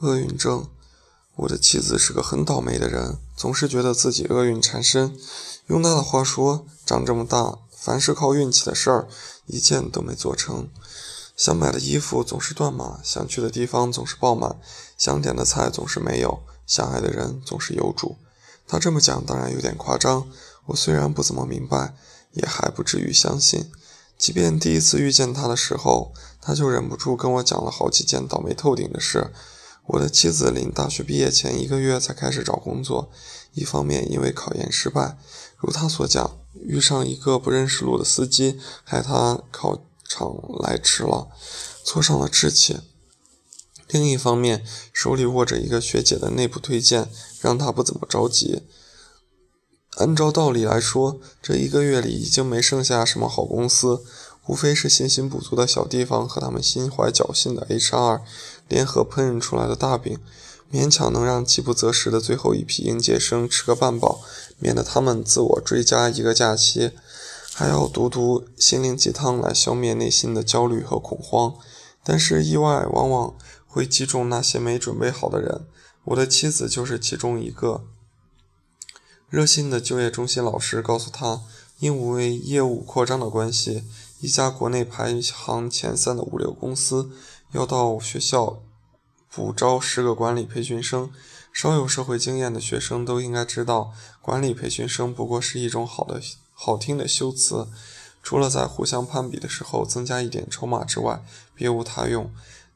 厄运症。我的妻子是个很倒霉的人，总是觉得自己厄运缠身。用她的话说，长这么大，凡是靠运气的事儿，一件都没做成。想买的衣服总是断码，想去的地方总是爆满，想点的菜总是没有，想爱的人总是有主。他这么讲当然有点夸张，我虽然不怎么明白，也还不至于相信。即便第一次遇见他的时候，他就忍不住跟我讲了好几件倒霉透顶的事。我的妻子临大学毕业前一个月才开始找工作，一方面因为考研失败，如他所讲，遇上一个不认识路的司机，害他考场来迟了，挫伤了志气；另一方面，手里握着一个学姐的内部推荐，让他不怎么着急。按照道理来说，这一个月里已经没剩下什么好公司。无非是信心不足的小地方和他们心怀侥幸的 HR 联合烹饪出来的大饼，勉强能让饥不择食的最后一批应届生吃个半饱，免得他们自我追加一个假期，还要读读心灵鸡汤来消灭内心的焦虑和恐慌。但是意外往往会击中那些没准备好的人，我的妻子就是其中一个。热心的就业中心老师告诉他，因为业务扩张的关系。一家国内排行前三的物流公司要到学校补招十个管理培训生，稍有社会经验的学生都应该知道，管理培训生不过是一种好的、好听的修辞，除了在互相攀比的时候增加一点筹码之外，别无他用。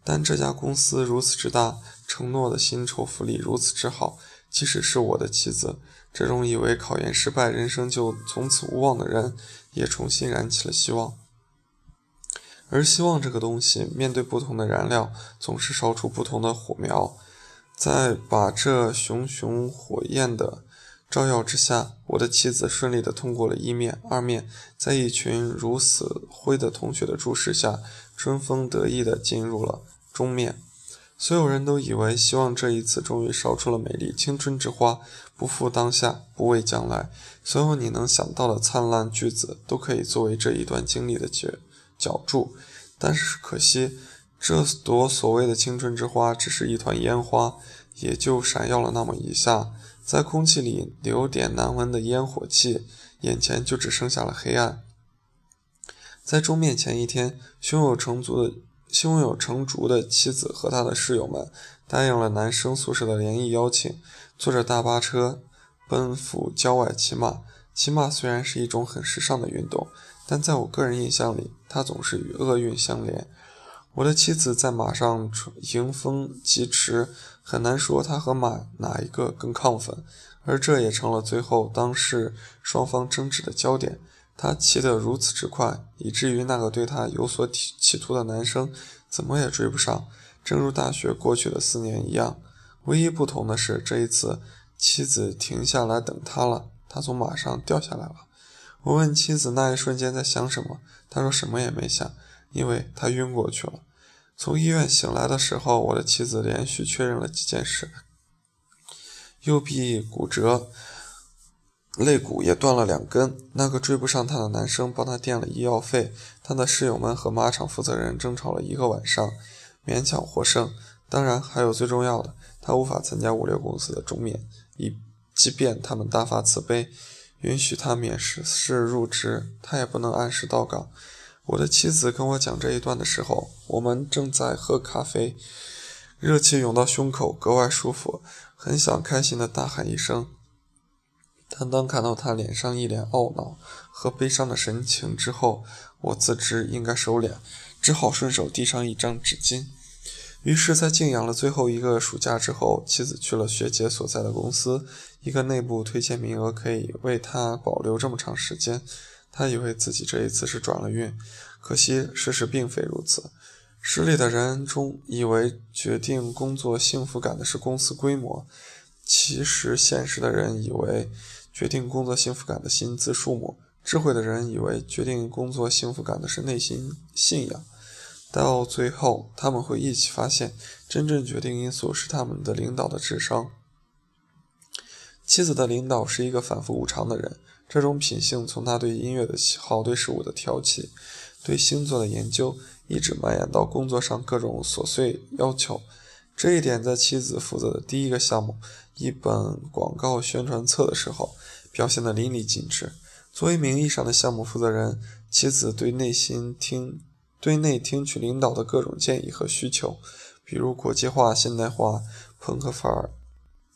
但这家公司如此之大，承诺的薪酬福利如此之好，即使是我的妻子，这种以为考研失败，人生就从此无望的人，也重新燃起了希望。而希望这个东西，面对不同的燃料，总是烧出不同的火苗。在把这熊熊火焰的照耀之下，我的妻子顺利地通过了一面、二面，在一群如死灰的同学的注视下，春风得意地进入了中面。所有人都以为，希望这一次终于烧出了美丽青春之花，不负当下，不畏将来。所有你能想到的灿烂句子，都可以作为这一段经历的结。脚注，但是可惜，这朵所谓的青春之花只是一团烟花，也就闪耀了那么一下，在空气里留点难闻的烟火气，眼前就只剩下了黑暗。在终面前一天，胸有成竹的胸有成竹的妻子和他的室友们答应了男生宿舍的联谊邀请，坐着大巴车奔赴郊外骑马。骑马虽然是一种很时尚的运动。但在我个人印象里，它总是与厄运相连。我的妻子在马上迎风疾驰，很难说她和马哪一个更亢奋，而这也成了最后当事双方争执的焦点。她骑得如此之快，以至于那个对她有所企图的男生怎么也追不上。正如大学过去的四年一样，唯一不同的是，这一次妻子停下来等他了，他从马上掉下来了。我问妻子那一瞬间在想什么，她说什么也没想，因为她晕过去了。从医院醒来的时候，我的妻子连续确认了几件事：右臂骨折，肋骨也断了两根。那个追不上她的男生帮她垫了医药费。她的室友们和马场负责人争吵了一个晚上，勉强获胜。当然，还有最重要的，她无法参加物流公司的终面，以即便他们大发慈悲。允许他免试试入职，他也不能按时到岗。我的妻子跟我讲这一段的时候，我们正在喝咖啡，热气涌到胸口，格外舒服，很想开心的大喊一声。但当看到他脸上一脸懊恼和悲伤的神情之后，我自知应该收敛，只好顺手递上一张纸巾。于是，在静养了最后一个暑假之后，妻子去了学姐所在的公司。一个内部推荐名额可以为他保留这么长时间。他以为自己这一次是转了运，可惜事实并非如此。失利的人中以为决定工作幸福感的是公司规模，其实现实的人以为决定工作幸福感的薪资数目。智慧的人以为决定工作幸福感的是内心信仰。到最后，他们会一起发现，真正决定因素是他们的领导的智商。妻子的领导是一个反复无常的人，这种品性从他对音乐的喜好、对事物的挑起、对星座的研究，一直蔓延到工作上各种琐碎要求。这一点在妻子负责的第一个项目——一本广告宣传册的时候，表现得淋漓尽致。作为名义上的项目负责人，妻子对内心听对内听取领导的各种建议和需求，比如国际化、现代化、朋克范儿、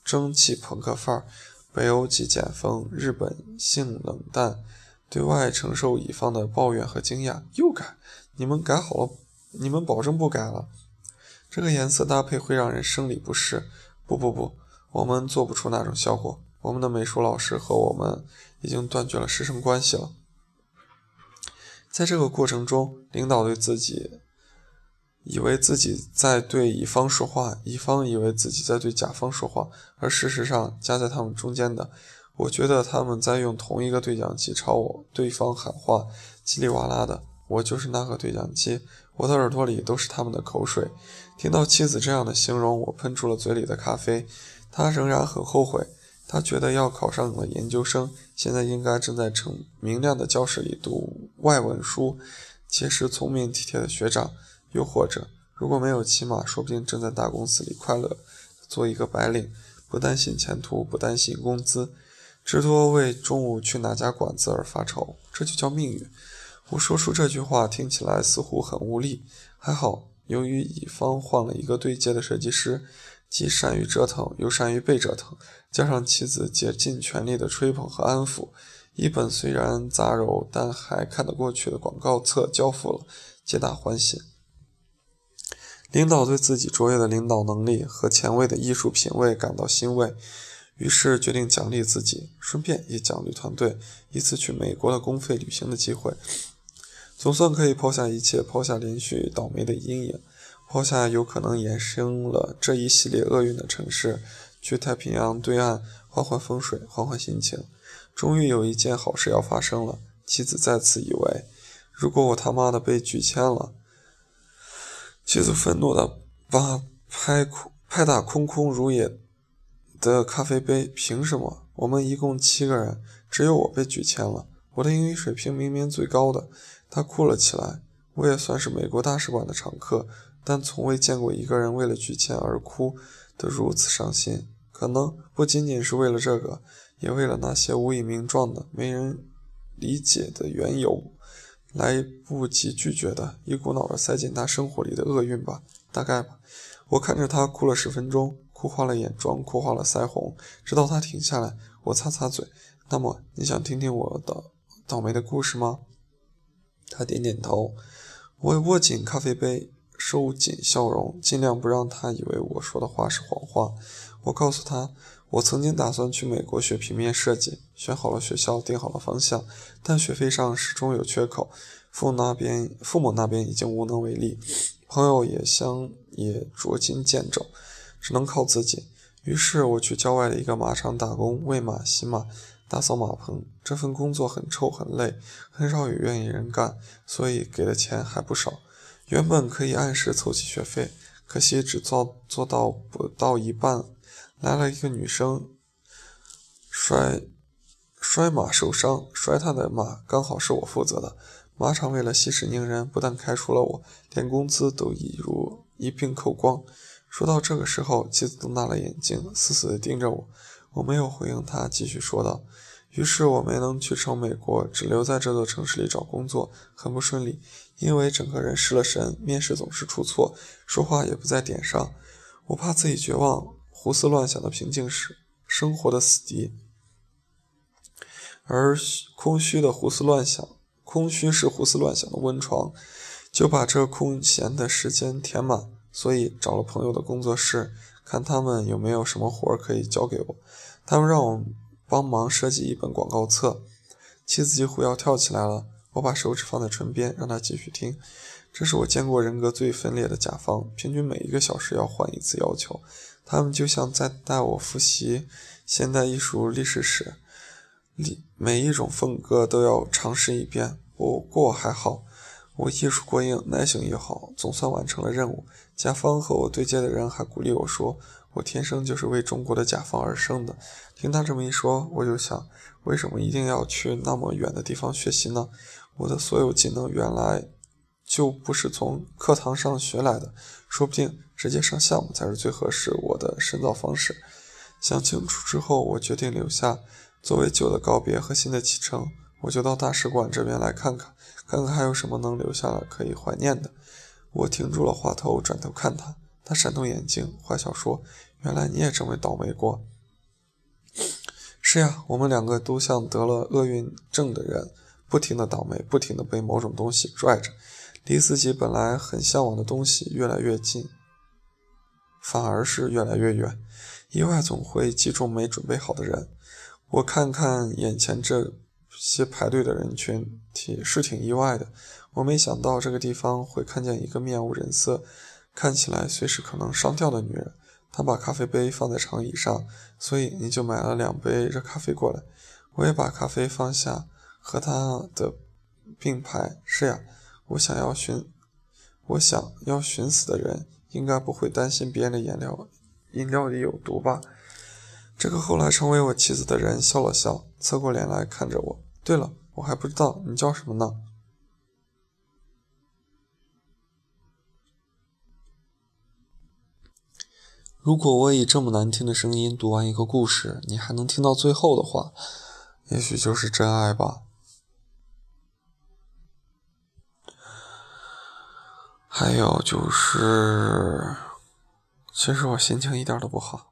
蒸汽朋克范儿、北欧极简风、日本性冷淡，对外承受乙方的抱怨和惊讶。又改？你们改好了？你们保证不改了？这个颜色搭配会让人生理不适。不不不，我们做不出那种效果。我们的美术老师和我们已经断绝了师生关系了。在这个过程中，领导对自己以为自己在对乙方说话，乙方以为自己在对甲方说话，而事实上夹在他们中间的，我觉得他们在用同一个对讲机朝我对方喊话，叽里哇啦的。我就是那个对讲机，我的耳朵里都是他们的口水。听到妻子这样的形容，我喷出了嘴里的咖啡。他仍然很后悔，他觉得要考上了研究生，现在应该正在成明亮的教室里读外文书，结识聪明体贴的学长，又或者如果没有骑马，说不定正在大公司里快乐做一个白领，不担心前途，不担心工资，只多为中午去哪家馆子而发愁。这就叫命运。我说出这句话听起来似乎很无力，还好，由于乙方换了一个对接的设计师，既善于折腾又善于被折腾，加上妻子竭尽全力的吹捧和安抚，一本虽然杂糅但还看得过去的广告册交付了，皆大欢喜。领导对自己卓越的领导能力和前卫的艺术品味感到欣慰，于是决定奖励自己，顺便也奖励团队一次去美国的公费旅行的机会。总算可以抛下一切，抛下连续倒霉的阴影，抛下有可能衍生了这一系列厄运的城市，去太平洋对岸换换风水，换换心情。终于有一件好事要发生了。妻子再次以为，如果我他妈的被拒签了，妻子愤怒的把拍空拍打空空如也的咖啡杯。凭什么？我们一共七个人，只有我被拒签了。我的英语水平明明最高的。他哭了起来。我也算是美国大使馆的常客，但从未见过一个人为了拒签而哭得如此伤心。可能不仅仅是为了这个，也为了那些无以名状的、没人理解的缘由，来不及拒绝的、一股脑的塞进他生活里的厄运吧，大概吧。我看着他哭了十分钟，哭花了眼妆，哭花了腮红，直到他停下来。我擦擦嘴。那么，你想听听我的倒霉的故事吗？他点点头，我握紧咖啡杯，收紧笑容，尽量不让他以为我说的话是谎话。我告诉他，我曾经打算去美国学平面设计，选好了学校，定好了方向，但学费上始终有缺口，父那边父母那边已经无能为力，朋友也相也捉襟见肘，只能靠自己。于是我去郊外的一个马场打工，喂马、洗马。打扫马棚这份工作很臭很累，很少有愿意人干，所以给的钱还不少。原本可以按时凑齐学费，可惜只做做到不到一半。来了一个女生，摔摔马受伤，摔她的马刚好是我负责的。马场为了息事宁人，不但开除了我，连工资都一如一并扣光。说到这个时候，妻子瞪大了眼睛，死死地盯着我。我没有回应他，继续说道：“于是我没能去成美国，只留在这座城市里找工作，很不顺利，因为整个人失了神，面试总是出错，说话也不在点上。我怕自己绝望，胡思乱想的平静是生活的死敌，而空虚的胡思乱想，空虚是胡思乱想的温床，就把这空闲的时间填满。所以找了朋友的工作室。”看他们有没有什么活可以交给我。他们让我帮忙设计一本广告册。妻子几乎要跳起来了。我把手指放在唇边，让他继续听。这是我见过人格最分裂的甲方，平均每一个小时要换一次要求。他们就像在带我复习现代艺术历史史，每一种风格都要尝试一遍。不过还好。我艺术过硬，耐性也好，总算完成了任务。甲方和我对接的人还鼓励我说：“我天生就是为中国的甲方而生的。”听他这么一说，我就想，为什么一定要去那么远的地方学习呢？我的所有技能原来就不是从课堂上学来的，说不定直接上项目才是最合适我的深造方式。想清楚之后，我决定留下，作为旧的告别和新的启程。我就到大使馆这边来看看，看看还有什么能留下来可以怀念的。我停住了话头，转头看他，他闪动眼睛，坏笑说：“原来你也这么倒霉过。”是呀，我们两个都像得了厄运症的人，不停的倒霉，不停的被某种东西拽着，离自己本来很向往的东西越来越近，反而是越来越远。意外总会击中没准备好的人。我看看眼前这些排队的人群体，是挺意外的。我没想到这个地方会看见一个面无人色、看起来随时可能上吊的女人。她把咖啡杯放在长椅上，所以你就买了两杯热咖啡过来。我也把咖啡放下，和他的并排。是呀，我想要寻，我想要寻死的人，应该不会担心别人的颜料。饮料里有毒吧？这个后来成为我妻子的人笑了笑，侧过脸来看着我。对了，我还不知道你叫什么呢。如果我以这么难听的声音读完一个故事，你还能听到最后的话，也许就是真爱吧。还有就是。其实我心情一点都不好。